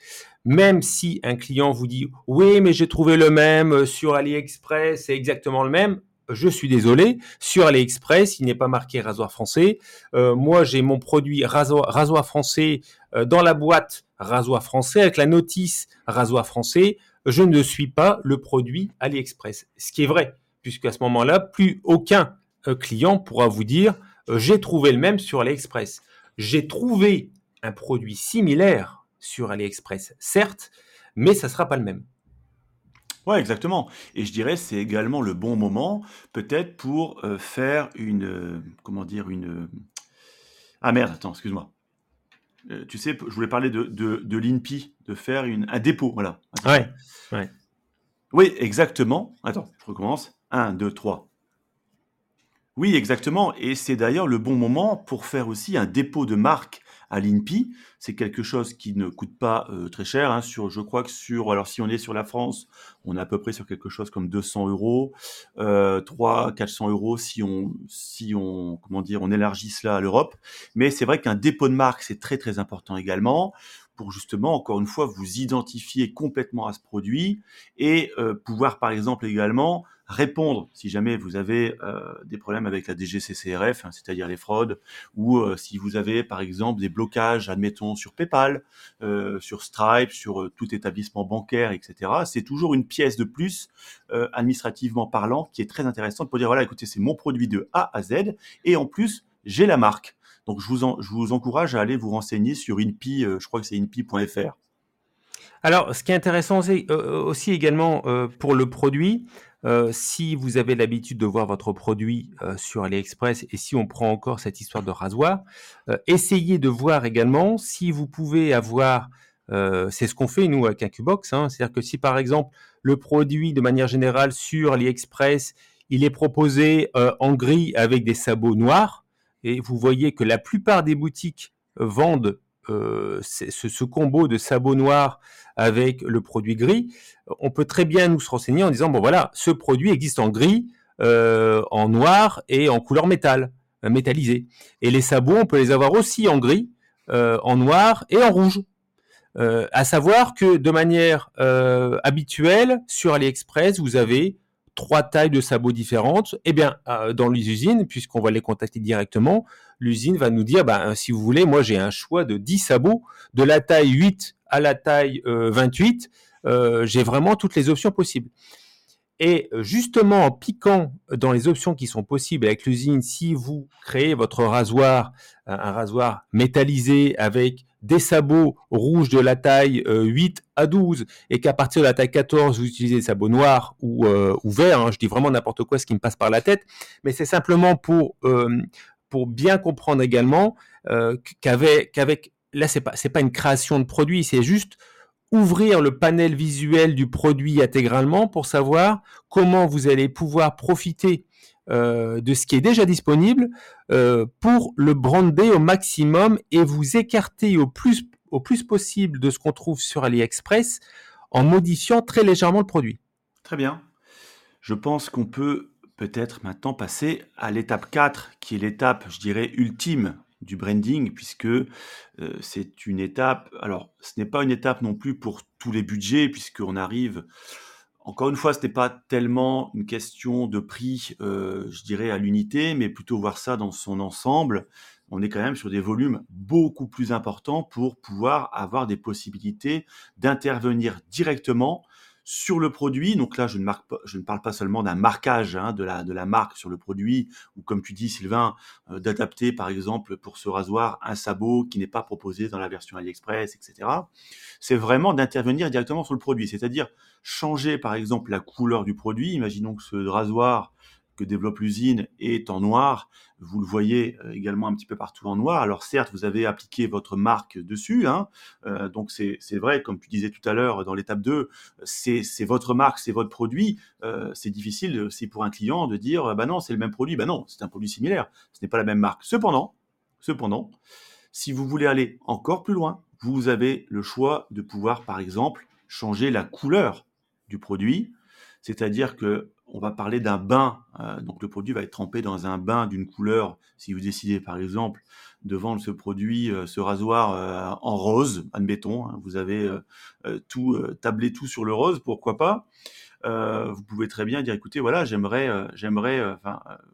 Même si un client vous dit oui, mais j'ai trouvé le même euh, sur AliExpress, c'est exactement le même. Je suis désolé, sur AliExpress, il n'est pas marqué rasoir français. Euh, moi, j'ai mon produit rasoir, français euh, dans la boîte rasoir français avec la notice rasoir français. Je ne suis pas le produit AliExpress. Ce qui est vrai, puisque à ce moment-là, plus aucun client pourra vous dire j'ai trouvé le même sur AliExpress. J'ai trouvé un produit similaire sur AliExpress, certes, mais ça ne sera pas le même. Ouais, exactement. Et je dirais c'est également le bon moment, peut-être pour euh, faire une, euh, comment dire, une. euh, Ah merde, attends, excuse-moi. Euh, tu sais, je voulais parler de, de, de l'INPI, de faire une, un dépôt, voilà. un dépôt. Ouais, ouais. Oui, exactement. Attends, je recommence. Un, 2, 3. Oui, exactement. Et c'est d'ailleurs le bon moment pour faire aussi un dépôt de marque à l'INPI. C'est quelque chose qui ne coûte pas euh, très cher. hein, sur, je crois que sur, alors si on est sur la France, on est à peu près sur quelque chose comme 200 euros, euh, 300, 400 euros si on, si on, comment dire, on élargit cela à l'Europe. Mais c'est vrai qu'un dépôt de marque, c'est très très important également pour justement, encore une fois, vous identifier complètement à ce produit et euh, pouvoir, par exemple, également répondre si jamais vous avez euh, des problèmes avec la DGCCRF, hein, c'est-à-dire les fraudes, ou euh, si vous avez, par exemple, des blocages, admettons, sur PayPal, sur Stripe, sur tout établissement bancaire, etc. C'est toujours une pièce de plus, administrativement parlant, qui est très intéressante pour dire, voilà, écoutez, c'est mon produit de A à Z, et en plus, j'ai la marque. Donc, je vous, encourage à aller vous renseigner sur INPI, euh, je crois que c'est INPI.fr. Alors, ce qui est intéressant aussi, euh, aussi également euh, pour le produit, euh, si vous avez l'habitude de voir votre produit euh, sur AliExpress et si on prend encore cette histoire de rasoir, euh, essayez de voir également si vous pouvez avoir, euh, c'est ce qu'on fait nous avec Incubox, hein, c'est-à-dire que si par exemple le produit de manière générale sur AliExpress, il est proposé euh, en gris avec des sabots noirs, et vous voyez que la plupart des boutiques vendent euh, ce, combo de sabots noirs avec le produit gris, on peut très bien nous se renseigner en disant bon voilà, ce produit existe en gris, euh, en noir et en couleur métal, euh, métallisé. Et les sabots, on peut les avoir aussi en gris, en noir et en rouge. À savoir que de manière habituelle sur AliExpress, vous avez trois tailles de sabots différentes. Eh bien, euh, dans les usines, puisqu'on va les contacter directement, l'usine va nous dire, ben, si vous voulez, moi j'ai un choix de 10 sabots, de la taille 8 à la taille euh, 28. Euh, j'ai vraiment toutes les options possibles. Et euh, justement, en piquant dans les options qui sont possibles avec l'usine, si vous créez votre rasoir, un rasoir métallisé avec des sabots rouges de la taille euh, 8 à 12 et qu'à partir de la taille 14, vous utilisez des sabots noirs ou, euh, verts, hein, je dis vraiment n'importe quoi ce qui me passe par la tête, mais c'est simplement pour, euh, bien comprendre également euh, qu'avec, là, c'est pas, c'est pas une création de produit, c'est juste ouvrir le panel visuel du produit intégralement pour savoir comment vous allez pouvoir profiter euh, de ce qui est déjà disponible euh, pour le brander au maximum et vous écarter au plus, au plus possible de ce qu'on trouve sur AliExpress en modifiant très légèrement le produit. Très bien. Je pense qu'on peut peut-être maintenant passer à l'étape 4, qui est l'étape, je dirais, ultime du branding, puisque euh, c'est une étape, alors ce n'est pas une étape non plus pour tous les budgets, puisqu'on arrive, encore une fois, ce n'est pas tellement une question de prix, euh, je dirais, à l'unité, mais plutôt voir ça dans son ensemble. On est quand même sur des volumes beaucoup plus importants pour pouvoir avoir des possibilités d'intervenir directement sur le produit. Donc là, je ne, marque pas, je ne parle pas seulement d'un marquage hein, de, la, de la marque sur le produit, ou comme tu dis, Sylvain, euh, d'adapter par exemple pour ce rasoir un sabot qui n'est pas proposé dans la version AliExpress, etc. C'est vraiment d'intervenir directement sur le produit, c'est-à-dire changer par exemple la couleur du produit. Imaginons que ce rasoir développe l'usine est en noir. Vous le voyez euh, également un petit peu partout en noir. Alors certes, vous avez appliqué votre marque dessus, hein, euh, donc c'est c'est vrai, comme tu disais tout à l'heure dans l'étape 2, c'est c'est votre marque, c'est votre produit. Euh, c'est difficile aussi pour un client de dire, bah non, c'est le même produit. Bah non, c'est un produit similaire. Ce n'est pas la même marque. Cependant, cependant, si vous voulez aller encore plus loin, vous avez le choix de pouvoir, par exemple, changer la couleur du produit. C'est-à-dire que on va parler d'un bain. euh, donc le produit va être trempé dans un bain d'une couleur. Si vous décidez, par exemple, de vendre ce produit, euh, ce rasoir euh, en rose, admettons, hein, vous avez tout tablé tout sur le rose, pourquoi pas Vous pouvez très bien dire, écoutez, voilà, j'aimerais,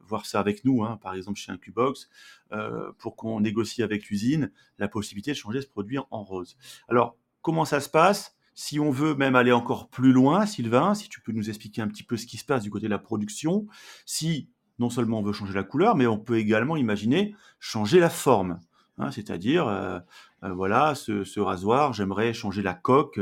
voir ça avec nous, hein, par exemple chez Incubox, euh, pour qu'on négocie avec l'usine la possibilité de changer ce produit en rose. Alors, comment ça se passe? Si on veut même aller encore plus loin, Sylvain, si tu peux nous expliquer un petit peu ce qui se passe du côté de la production, si non seulement on veut changer la couleur, mais on peut également imaginer changer la forme. Hein, C'est-à-dire, euh, voilà, ce, rasoir, j'aimerais changer la coque,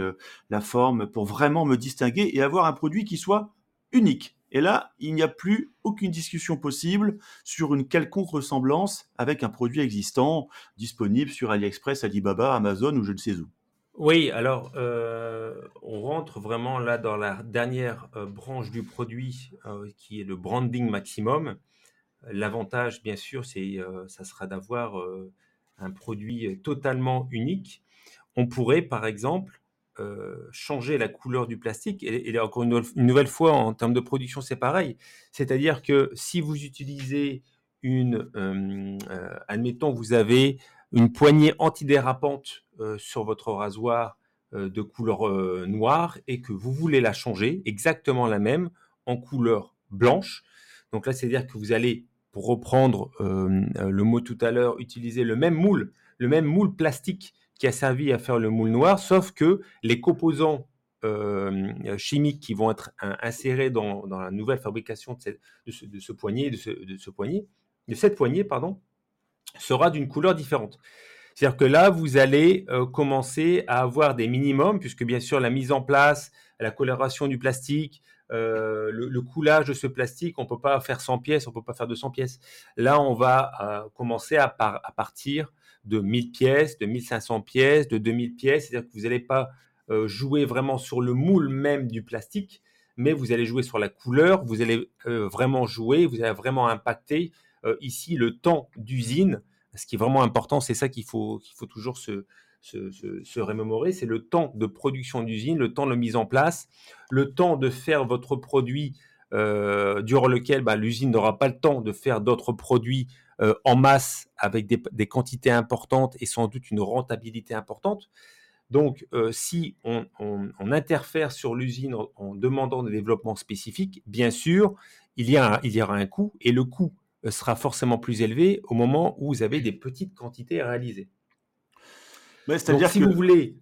la forme, pour vraiment me distinguer et avoir un produit qui soit unique. Et là, il n'y a plus aucune discussion possible sur une quelconque ressemblance avec un produit existant disponible sur AliExpress, Alibaba, Amazon ou je ne sais où. Oui, alors euh, on rentre vraiment là dans la dernière euh, branche du produit euh, qui est le branding maximum. L'avantage, bien sûr, c'est ça sera d'avoir un produit totalement unique. On pourrait, par exemple, changer la couleur du plastique. Et, encore une, nouvelle fois, en termes de production, c'est pareil. C'est-à-dire que si vous utilisez une, admettons, vous avez une poignée antidérapante euh, sur votre rasoir euh, de couleur euh, noire et que vous voulez la changer, exactement la même, en couleur blanche. Donc là, c'est-à-dire que vous allez, pour reprendre le mot tout à l'heure, utiliser le même moule, le même moule plastique qui a servi à faire le moule noir, sauf que les composants chimiques qui vont être insérés dans, la nouvelle fabrication de, ce, poignet, de cette poignée, pardon, sera d'une couleur différente. C'est-à-dire que là, vous allez euh, commencer à avoir des minimums, puisque bien sûr, la mise en place, la coloration du plastique, euh, le, coulage de ce plastique, on ne peut pas faire 100 pièces, on ne peut pas faire 200 pièces. Là, on va euh, commencer à, à, partir de 1000 pièces, de 1500 pièces, de 2000 pièces. C'est-à-dire que vous n'allez pas jouer vraiment sur le moule même du plastique, mais vous allez jouer sur la couleur, vous allez vraiment jouer, vous allez vraiment impacter ici le temps d'usine ce qui est vraiment important, c'est ça qu'il faut, qu'il faut toujours se, se, remémorer, c'est le temps de production d'usine, le temps de mise en place, le temps de faire votre produit euh, durant lequel bah, l'usine n'aura pas le temps de faire d'autres produits euh, en masse avec des, quantités importantes et sans doute une rentabilité importante. Donc, euh, si on, interfère sur l'usine en, demandant des développements spécifiques, bien sûr, il y, a il y aura un coût et le coût euh, sera forcément plus élevé au moment où vous avez des petites quantités à réaliser. c'est-à-dire si vous voulez.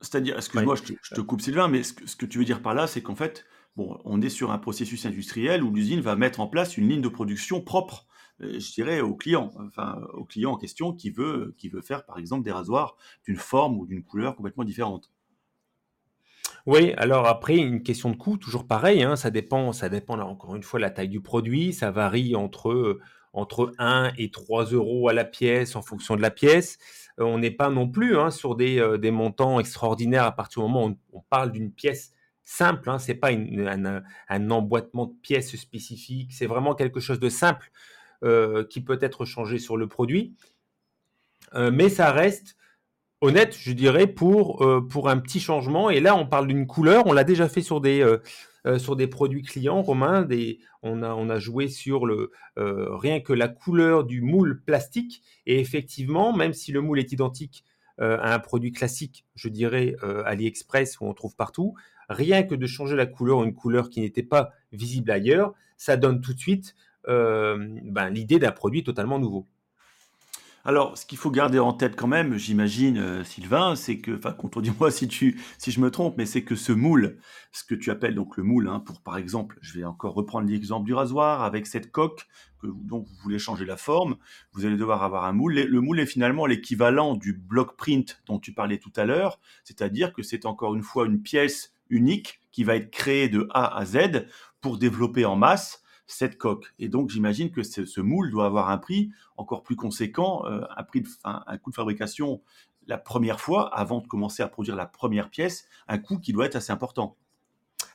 C'est-à-dire, excuse-moi, je, te coupe Sylvain, mais ce que, tu veux dire par là, c'est qu'en fait, bon, on est sur un processus industriel où l'usine va mettre en place une ligne de production propre, euh, je dirais, au client, enfin, au client en question qui veut, qui veut faire, par exemple, des rasoirs d'une forme ou d'une couleur complètement différente. Oui, alors après, une question de coût, toujours pareil, hein, ça dépend, ça dépend encore une fois la taille du produit, ça varie entre, entre 1 et 3 euros à la pièce en fonction de la pièce. Euh, on n'est pas non plus hein, sur des, euh, des, montants extraordinaires à partir du moment où on, parle d'une pièce simple, hein, c'est pas un, emboîtement de pièces spécifiques, c'est vraiment quelque chose de simple euh, qui peut être changé sur le produit. mais ça reste honnête, je dirais, pour, euh, pour un petit changement. Et là, on parle d'une couleur. On l'a déjà fait sur des, euh, euh, sur des produits clients, Romain. Des, on, a, on a joué sur le, rien que la couleur du moule plastique. Et effectivement, même si le moule est identique à un produit classique, je dirais AliExpress, où on trouve partout, rien que de changer la couleur, une couleur qui n'était pas visible ailleurs, ça donne tout de suite ben, l'idée d'un produit totalement nouveau. Alors, ce qu'il faut garder en tête quand même, j'imagine, euh, Sylvain, c'est que, enfin, contredis-moi si tu, si je me trompe, mais c'est que ce moule, ce que tu appelles donc le moule, hein, pour par exemple, je vais encore reprendre l'exemple du rasoir avec cette coque que, dont vous voulez changer la forme, vous allez devoir avoir un moule. Le moule est finalement l'équivalent du block print dont tu parlais tout à l'heure, c'est-à-dire que c'est encore une fois une pièce unique qui va être créée de A à Z pour développer en masse cette coque. Et donc, j'imagine que ce moule doit avoir un prix encore plus conséquent, euh, un, prix de, coût de fabrication la première fois, avant de commencer à produire la première pièce, un coût qui doit être assez important.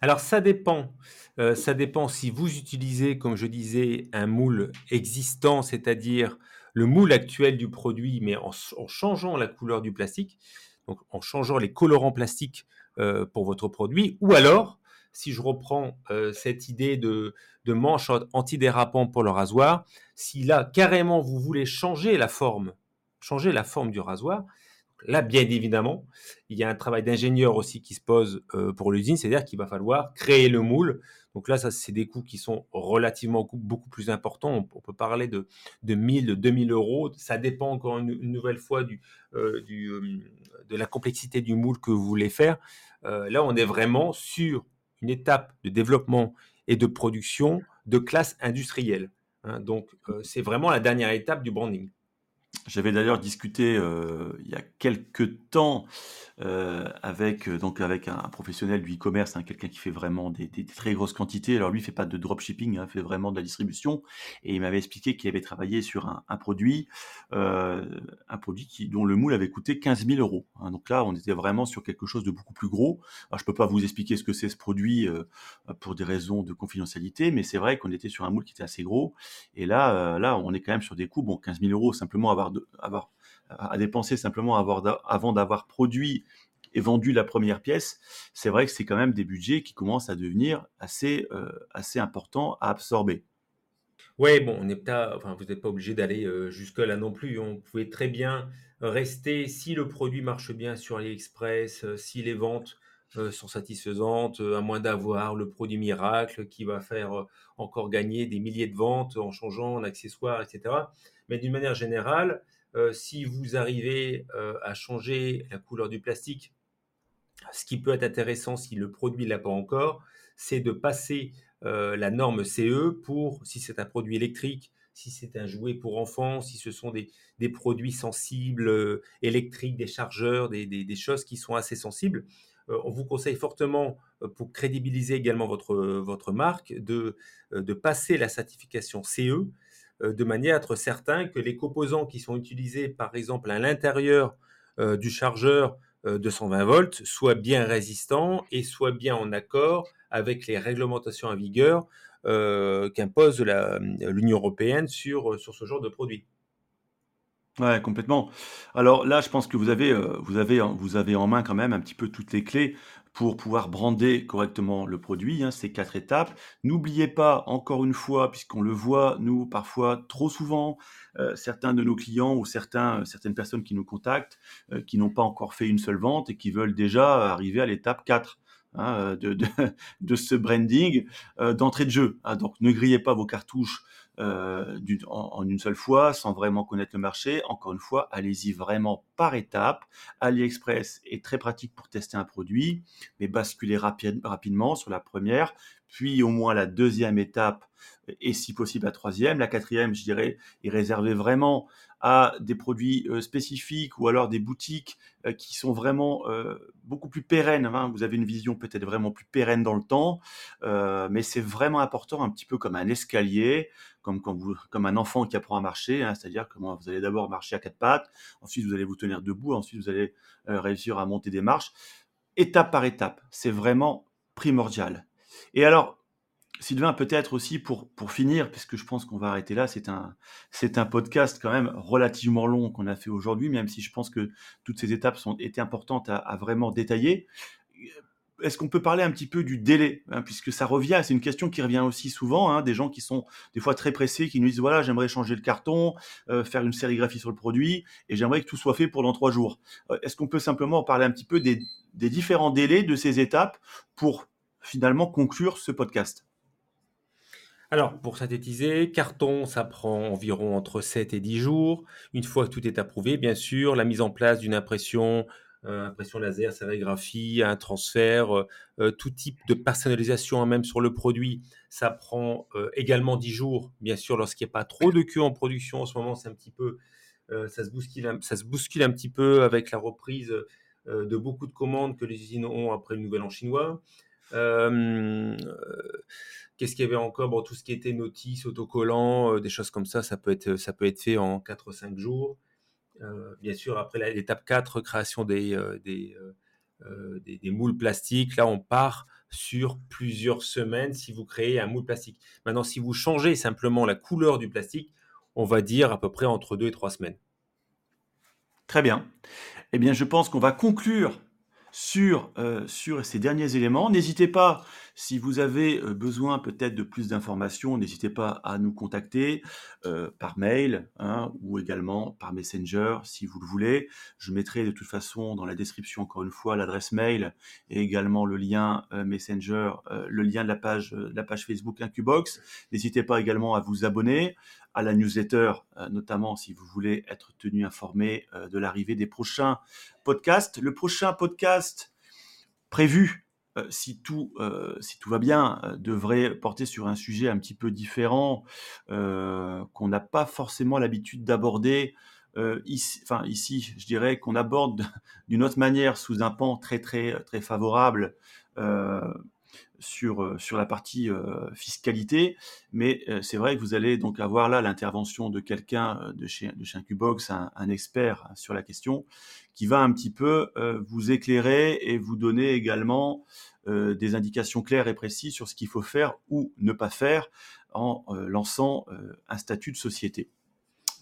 Alors ça dépend. Euh, ça dépend si vous utilisez, comme je disais, un moule existant, c'est-à-dire le moule actuel du produit, mais en, changeant la couleur du plastique, donc en changeant les colorants plastiques euh, pour votre produit, ou alors si je reprends euh, cette idée de, manche antidérapant pour le rasoir, si là, carrément, vous voulez changer la forme, changer la forme du rasoir, là, bien évidemment, il y a un travail d'ingénieur aussi qui se pose euh, pour l'usine, c'est-à-dire qu'il va falloir créer le moule. Donc là, ça, c'est des coûts qui sont relativement beaucoup plus importants. On, peut parler de, de 1000, de 2000 euros. Ça dépend encore une, nouvelle fois du, euh, de la complexité du moule que vous voulez faire. là, on est vraiment sur une étape de développement et de production de classe industrielle. Hein. donc, euh, c'est vraiment la dernière étape du branding. J'avais d'ailleurs discuté euh, il y a quelques temps euh, avec euh, donc avec un, professionnel du e-commerce, hein, quelqu'un qui fait vraiment des, très grosses quantités. Alors lui, il fait pas de dropshipping, hein, fait vraiment de la distribution. Et il m'avait expliqué qu'il avait travaillé sur un, produit, un produit qui, dont le moule avait coûté 15 000 euros. Hein. Donc là, on était vraiment sur quelque chose de beaucoup plus gros. Alors je peux pas vous expliquer ce que c'est ce produit pour des raisons de confidentialité, mais c'est vrai qu'on était sur un moule qui était assez gros. Et là, là, on est quand même sur des coûts. Bon, 15 000 euros simplement avoir avoir à dépenser simplement avant d'avoir produit et vendu la première pièce, c'est vrai que c'est quand même des budgets qui commencent à devenir assez, euh, assez importants à absorber. Oui, bon, on n'est pas, vous n'êtes pas obligé d'aller euh, jusque-là non plus. On pouvait très bien rester, si le produit marche bien sur AliExpress, euh, si les ventes sont satisfaisantes, à moins d'avoir le produit miracle qui va faire encore gagner des milliers de ventes en changeant en accessoires, etc. Mais d'une manière générale, euh, si vous arrivez euh, à changer la couleur du plastique, ce qui peut être intéressant si le produit ne l'a pas encore, c'est de passer euh, la norme CE pour, si c'est un produit électrique, si c'est un jouet pour enfants, si ce sont des, produits sensibles, électriques, des chargeurs, des, choses qui sont assez sensibles. On vous conseille fortement, pour crédibiliser également votre, votre marque, de, passer la certification CE euh, de manière à être certain que les composants qui sont utilisés, par exemple, à l'intérieur euh, du chargeur euh, de 120 volts, soient bien résistants et soient bien en accord avec les réglementations en vigueur qu'impose l'Union européenne sur, sur ce genre de produit. Ouais, complètement. Alors là, je pense que vous avez, vous avez, vous avez en main quand même un petit peu toutes les clés pour pouvoir brander correctement le produit, hein, ces quatre étapes. N'oubliez pas, encore une fois, puisqu'on le voit, nous, parfois, trop souvent, euh, certains de nos clients ou certains, euh, certaines personnes qui nous contactent, euh, qui n'ont pas encore fait une seule vente et qui veulent déjà arriver à l'étape 4. Hein, de, de, de, ce branding d'entrée de jeu. Hein. donc ne grillez pas vos cartouches euh, en, une seule fois, sans vraiment connaître le marché. Encore une fois, allez-y vraiment par étapes. AliExpress est très pratique pour tester un produit, mais basculez rapidement sur la première, puis au moins la deuxième étape et si possible la troisième. La quatrième, je dirais, est réservée vraiment à des produits euh, spécifiques ou alors des boutiques euh, qui sont vraiment beaucoup plus pérennes. Hein. Vous avez une vision peut-être vraiment plus pérenne dans le temps, mais c'est vraiment important, un petit peu comme un escalier, comme, quand vous, comme un enfant qui apprend à marcher, hein. c'est-à-dire que vous allez d'abord marcher à quatre pattes, ensuite vous allez vous tenir debout, ensuite vous allez réussir à monter des marches, étape par étape. C'est vraiment primordial. Et alors, Sylvain, peut-être aussi pour, pour finir, puisque je pense qu'on va arrêter là, c'est un, c'est un podcast quand même relativement long qu'on a fait aujourd'hui, même si je pense que toutes ces étapes sont, étaient importantes à, vraiment détailler. Est-ce qu'on peut parler un petit peu du délai hein, Puisque ça revient, c'est une question qui revient aussi souvent, hein, des gens qui sont des fois très pressés, qui nous disent, voilà, j'aimerais changer le carton, euh, faire une sérigraphie sur le produit, et j'aimerais que tout soit fait pour dans trois jours. Euh, est-ce qu'on peut simplement parler un petit peu des, des différents délais de ces étapes pour finalement conclure ce podcast? Alors, pour synthétiser, carton, ça prend environ entre 7 et 10 jours. Une fois que tout est approuvé, bien sûr, la mise en place d'une impression, impression laser, sérigraphie, un transfert, euh, euh, tout type de personnalisation même sur le produit, ça prend également 10 jours. Bien sûr, lorsqu'il n'y a pas trop de queue en production, en ce moment, c'est un petit peu, ça, se bouscule, un petit peu avec la reprise de beaucoup de commandes que les usines ont après le nouvel an chinois. Qu'est-ce qu'il y avait encore? Bon, Tout ce qui était notice, autocollant, euh, des choses comme ça, ça peut être, ça peut être fait en 4-5 jours. Euh, bien sûr, après l'étape 4, création des, euh, des, des, moules plastiques, là on part sur plusieurs semaines si vous créez un moule plastique. Maintenant, si vous changez simplement la couleur du plastique, on va dire à peu près entre 2 et 3 semaines. Très bien. Eh bien, je pense qu'on va conclure sur, sur ces derniers éléments. N'hésitez pas si vous avez besoin peut-être de plus d'informations, n'hésitez pas à nous contacter par mail hein, ou également par Messenger si vous le voulez. Je mettrai de toute façon dans la description encore une fois l'adresse mail et également le lien Messenger, le lien de la page, la page Facebook Incubox. N'hésitez pas également à vous abonner à la newsletter, notamment si vous voulez être tenu informé de l'arrivée des prochains podcasts. Le prochain podcast prévu euh, si, tout, euh, si tout va bien, euh, devrait porter sur un sujet un petit peu différent qu'on n'a pas forcément l'habitude d'aborder ici, enfin ici, je dirais qu'on aborde d'une autre manière, sous un pan très très très favorable euh, sur la partie euh, fiscalité, mais euh, c'est vrai que vous allez donc avoir là l'intervention de quelqu'un de chez, de chez Incubox, un, un, expert sur la question, qui va un petit peu vous éclairer et vous donner également des indications claires et précises sur ce qu'il faut faire ou ne pas faire en lançant un statut de société.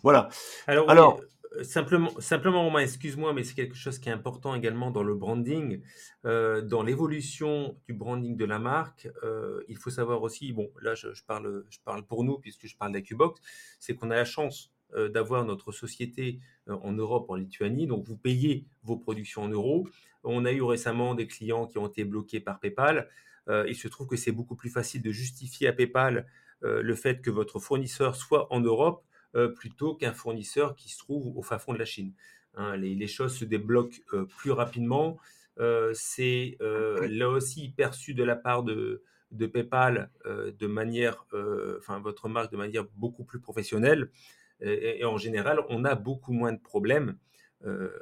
Voilà. Alors, Alors simplement, simplement, Romain, excuse-moi, mais c'est quelque chose qui est important également dans le branding, euh, dans l'évolution du branding de la marque. Euh, il faut savoir aussi, bon, là, je, parle, je parle pour nous puisque je parle d'AcuBox, c'est qu'on a la chance euh, d'avoir notre société en Europe, en Lituanie, donc vous payez vos productions en euros. On a eu récemment des clients qui ont été bloqués par PayPal. il se trouve que c'est beaucoup plus facile de justifier à PayPal le fait que votre fournisseur soit en Europe plutôt qu'un fournisseur qui se trouve au fin fond de la Chine. Hein, les, choses se débloquent euh, plus rapidement. Euh, c'est là aussi perçu de la part de, de PayPal de manière, enfin votre marque de manière beaucoup plus professionnelle. Et, en général, on a beaucoup moins de problèmes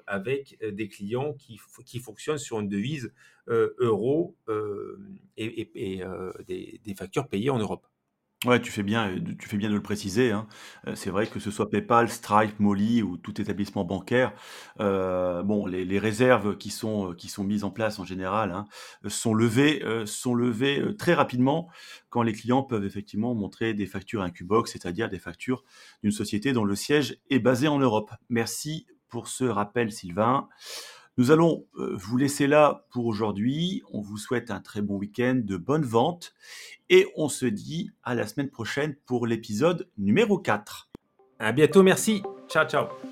avec des clients qui, qui, fonctionnent sur une devise euro et, des, des, factures payées en Europe. Ouais, tu fais bien, tu fais bien de le préciser, hein. c'est vrai que ce soit PayPal, Stripe, Molly ou tout établissement bancaire, bon, les réserves qui sont, qui sont mises en place en général, hein, sont levées, sont levées, très rapidement quand les clients peuvent effectivement montrer des factures Incubox, c'est-à-dire des factures d'une société dont le siège est basé en Europe. Merci pour ce rappel Sylvain. Nous allons, vous laisser là pour aujourd'hui. On vous souhaite un très bon week-end, de bonnes ventes et on se dit à la semaine prochaine pour l'épisode numéro 4. À bientôt, merci. Ciao, ciao.